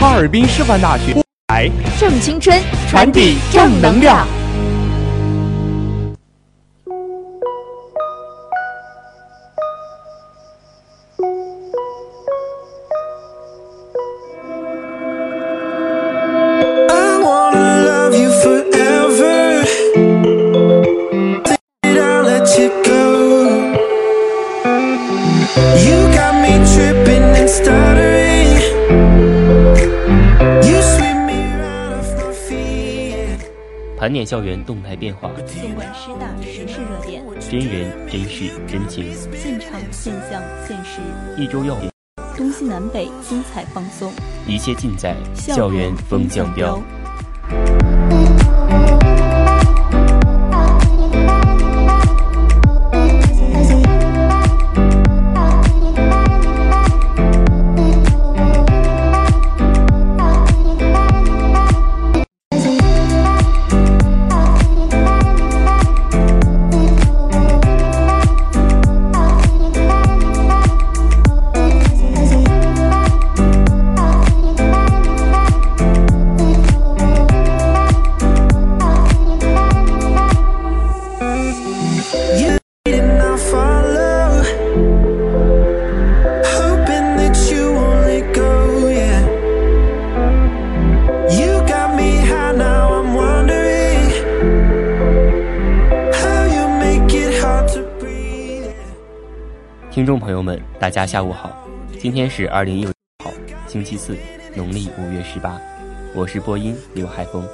哈尔滨师范大学来正青春，传递正能量。盘点校园动态变化，纵观师大时事热点，真人真事真情，现场现象现实，一周要点，东西南北精彩放送，一切尽在校园风向标。听众朋友们，大家下午好，今天是二零一六号星期四，农历五月十八，我是播音刘海峰，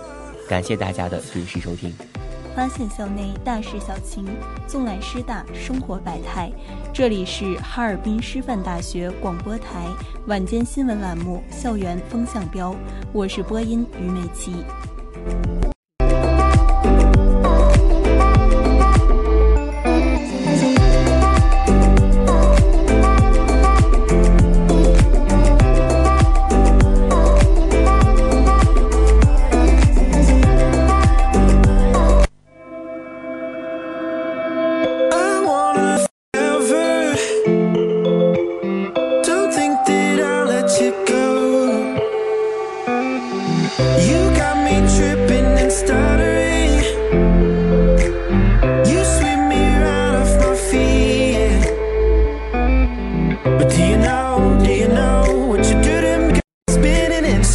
感谢大家的准时收听。发现校内大事小情，纵览师大生活百态，这里是哈尔滨师范大学广播台晚间新闻栏目《校园风向标》，我是播音于美琪。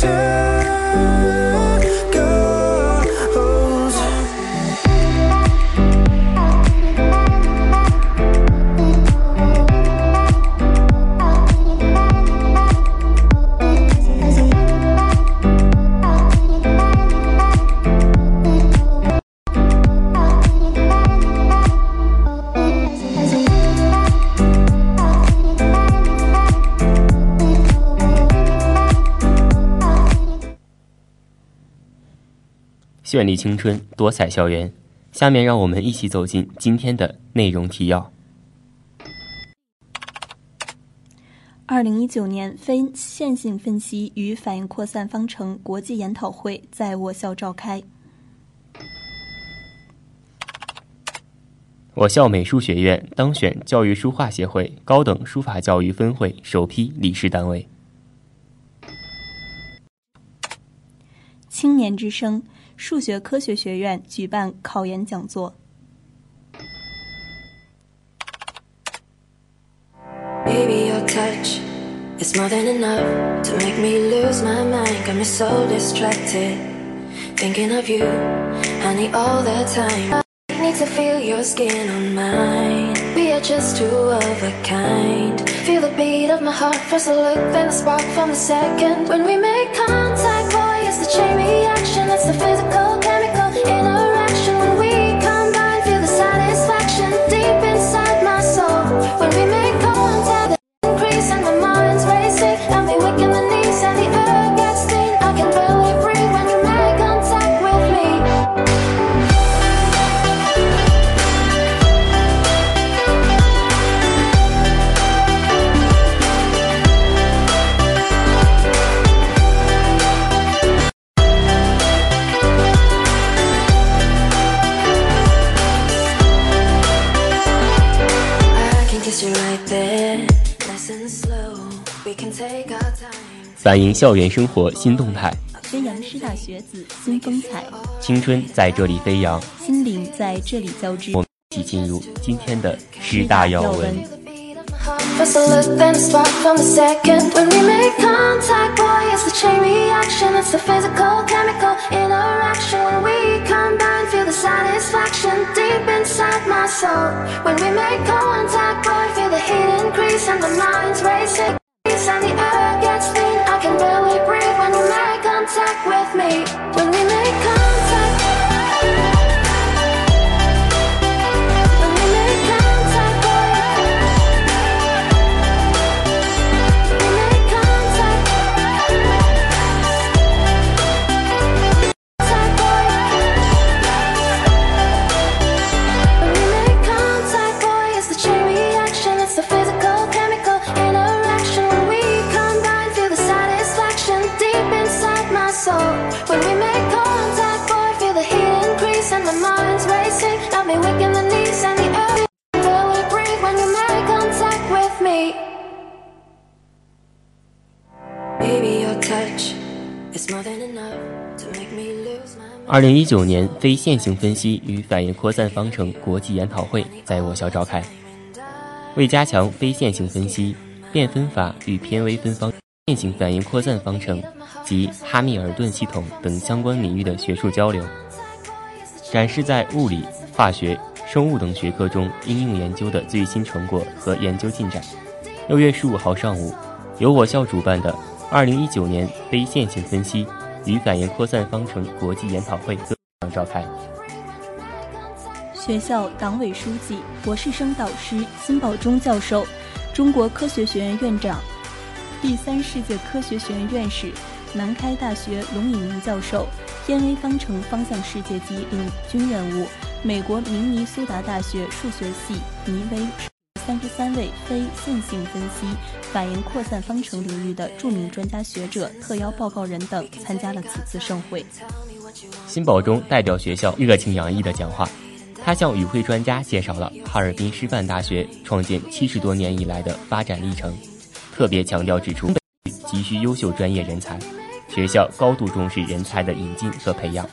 turn 绚丽青春，多彩校园。下面让我们一起走进今天的内容提要。二零一九年非线性分析与反应扩散方程国际研讨会在我校召开。我校美术学院当选教育书画协会高等书法教育分会首批理事单位。青年之声数学科学学院举办考研讲座。Baby, your touch is more than enough to make me lose my mind. Got me so distracted, thinking of you. I need all the time. I need to feel your skin on mine. We are just two of a kind. Feel the beat of my heart, first a look, then a spark from the second. When we make contact, boy, it's the chain reaction. It's the physical, 反映校园生活新动态，宣扬师大学子新风采，青春在这里飞扬。心灵在这里交织。我们一起进入今天的师大要闻。Contact with me. When we make contact. 二零一九年非线性分析与反应扩散方程国际研讨会在我校召开。为加强非线性分析、变分法与偏微分方、线性反应扩散方程及哈密尔顿系统等相关领域的学术交流，展示在物理、化学、生物等学科中应用研究的最新成果和研究进展。六月十五号上午，由我校主办的二零一九年非线性分析与反应扩散方程国际研讨会在召开。学校党委书记、博士生导师辛保忠教授，中国科学学院院长，第三世界科学学院院士，南开大学龙以明教授，偏微方程方向世界级领军人物，美国明尼苏达大学数学系倪威三十三位非线性分析、反应扩散方程领域的著名专家学者、特邀报告人等参加了此次盛会。辛保忠代表学校热情洋溢的讲话，他向与会专家介绍了哈尔滨师范大学创建七十多年以来的发展历程，特别强调指出急需优秀专业人才，学校高度重视人才的引进和培养，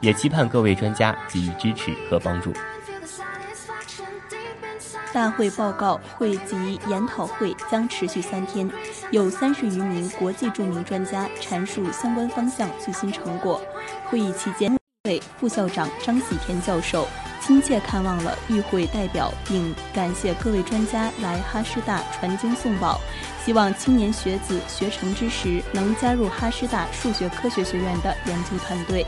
也期盼各位专家给予支持和帮助。大会报告会及研讨会将持续三天，有三十余名国际著名专家阐述相关方向最新成果。会议期间，会副校长张喜田教授亲切看望了与会代表，并感谢各位专家来哈师大传经送宝，希望青年学子学成之时能加入哈师大数学科学学院的研究团队。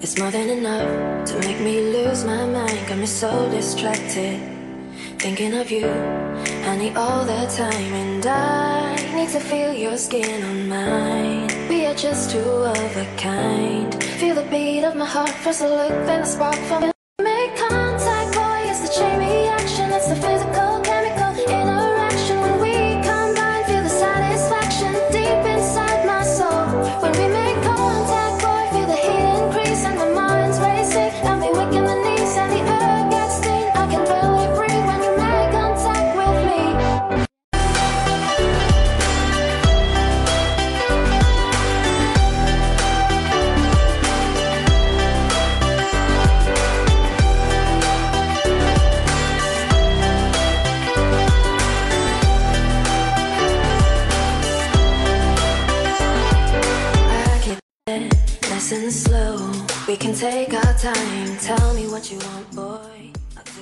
It's more than enough to make me lose my mind. Got me so distracted. Thinking of you, I need all the time, and I need to feel your skin on mine. We are just two of a kind. Feel the beat of my heart, first a look, then a spark from it.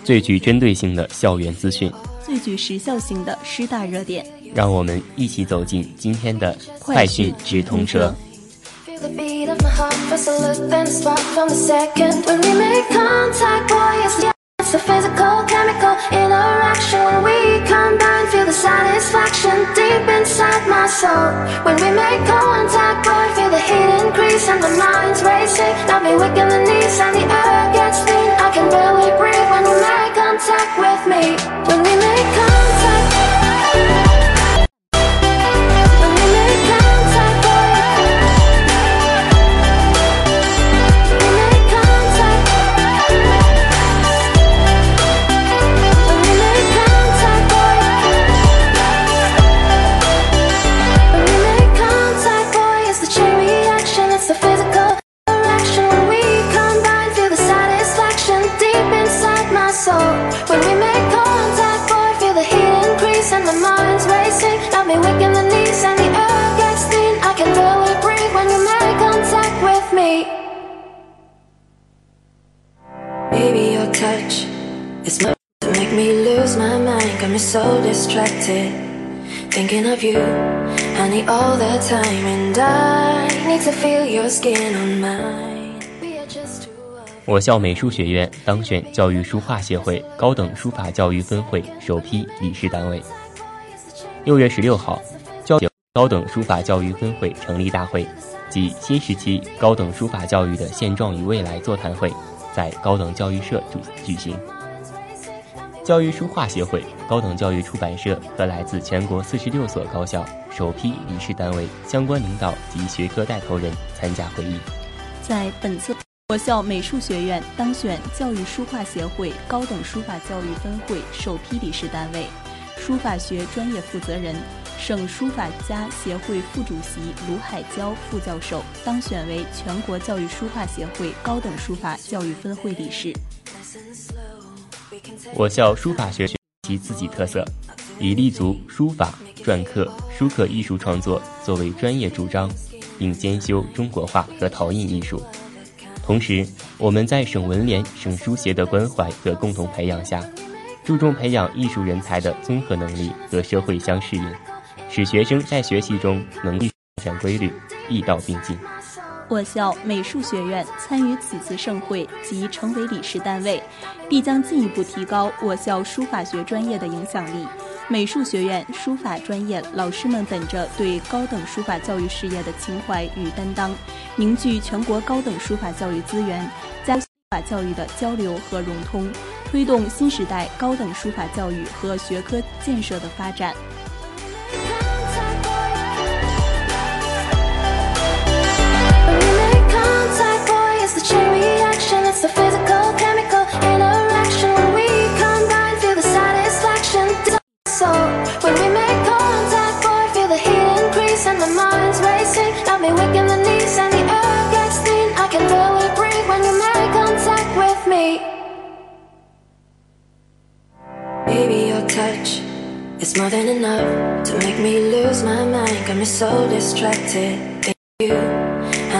最具针对性的校园资讯，最具时效性的师大热点，让我们一起走进今天的快讯直通车。will barely breathe when you make contact with me? When we make contact you, I need all the time, and I need to feel your skin on mine. We are just two of 我校美术学院当选教育书画协会高等书法教育分会首批理事单位。六月十六号，教高等书法教育分会成立大会及新时期高等书法教育的现状与未来座谈会在高等教育社主举行。教育书画协会、高等教育出版社和来自全国四十六所高校首批理事单位相关领导及学科带头人参加会议。在本次我校美术学院当选教育书画协会高等书法教育分会首批理事单位，书法学专业负责人、省书法家协会副主席卢海娇副教授当选为全国教育书画协会高等书法教育分会理事。我校书法学其自己特色，以立足书法、篆刻、书刻艺术创作作为专业主张，并兼修中国画和陶印艺术。同时，我们在省文联、省书协的关怀和共同培养下，注重培养艺术人才的综合能力和社会相适应，使学生在学习中能力发展规律，艺道并进。我校美术学院参与此次盛会及成为理事单位，必将进一步提高我校书法学专业的影响力。美术学院书法专业老师们本着对高等书法教育事业的情怀与担当，凝聚全国高等书法教育资源，加速书法教育的交流和融通，推动新时代高等书法教育和学科建设的发展。Is a physical chemical in a we combine with a sudden selection so when we make contact for feel the heat and crease and my mind's racing. I'm be weak in the knees and the orgasm I can feel it breathe when you make contact with me. Baby your touch is more than enough to make me lose my mind. Got me so distracted. Think you,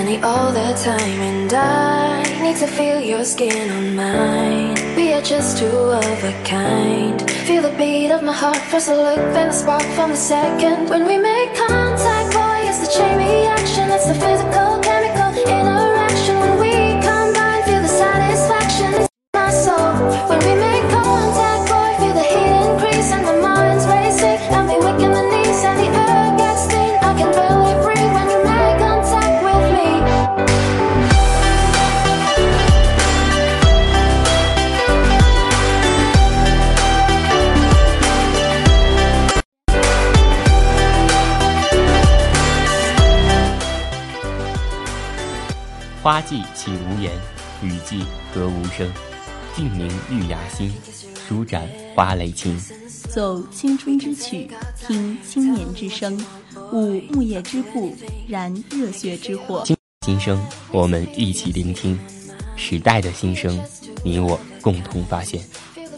All the time, and I need to feel your skin on mine. We are just two of a kind. Feel the beat of my heart, first a look, then a spark from the second. When we make contact, 花季岂无言，雨季何无声？静凝玉牙心，舒展花蕾情。奏青春之曲，听青年之声，舞木叶之步，燃热血之火。心声，我们一起聆听时代的心声，你我共同发现。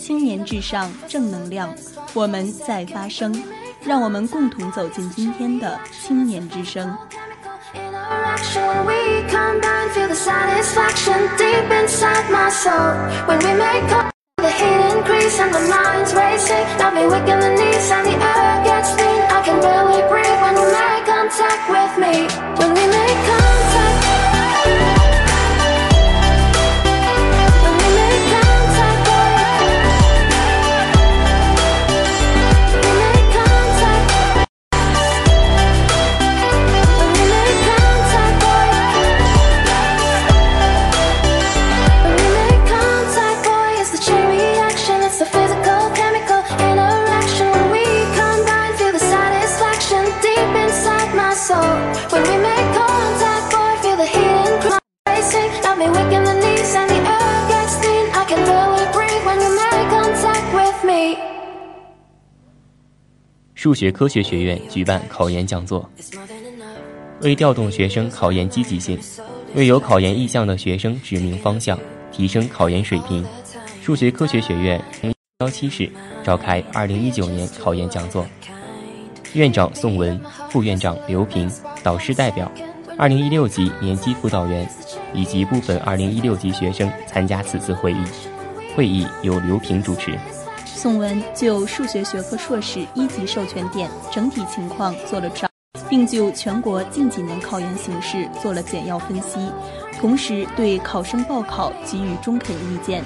青年至上，正能量，我们在发声，让我们共同走进今天的青年之声。Direction we combine, feel the satisfaction deep inside my soul. When we make up, the heat increase and the mind's racing. Got me weak in the knees and the air gets thin. I can barely breathe when you make contact with me. 数学科学学院举办考研讲座，为调动学生考研积极性，为有考研意向的学生指明方向，提升考研水平，数学科学学院幺七室召开二零一九年考研讲座。院长宋文、副院长刘平、导师代表、二零一六级年级辅导员以及部分二零一六级学生参加此次会议。会议由刘平主持。宋文就数学学科硕士一级授权点整体情况做了照，并就全国近几年考研形势做了简要分析，同时对考生报考给予中肯意见。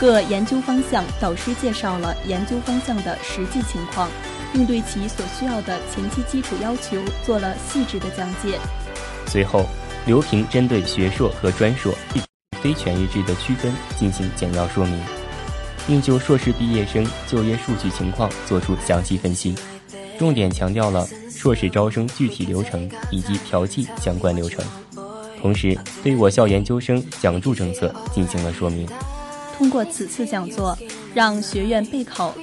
各研究方向导师介绍了研究方向的实际情况，并对其所需要的前期基础要求做了细致的讲解。随后，刘平针对学硕和专硕、非全日制的区分进行简要说明。并就硕士毕业生就业数据情况作出详细分析，重点强调了硕士招生具体流程以及调剂相关流程，同时对我校研究生奖助政策进行了说明。通过此次讲座，让学院备考。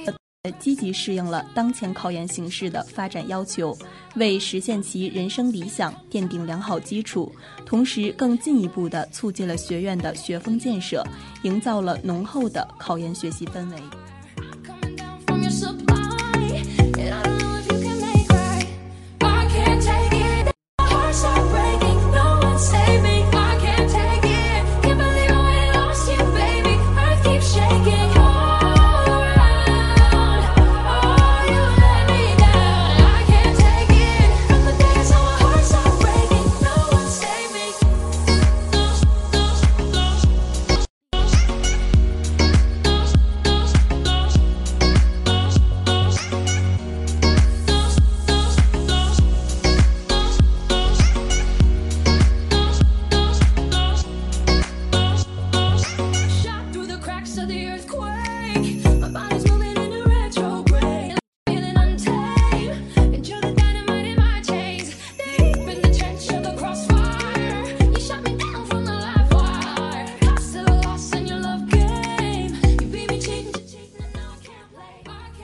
积极适应了当前考研形势的发展要求，为实现其人生理想奠定良好基础，同时更进一步的促进了学院的学风建设，营造了浓厚的考研学习氛围。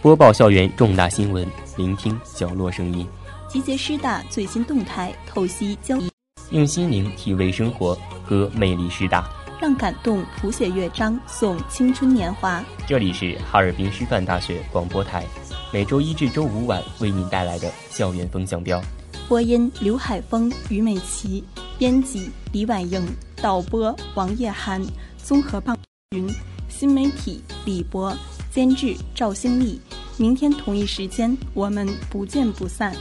播报校园重大新闻，聆听角落声音，集结师大最新动态，透析交易，用心灵体味生活，和魅力师大，让感动谱写乐章，送青春年华。这里是哈尔滨师范大学广播台，每周一至周五晚为您带来的校园风向标。播音：刘海峰、于美琪，编辑：李婉莹，导播：王叶涵，综合棒云，新媒体：李博，监制：赵新丽。明天同一时间，我们不见不散。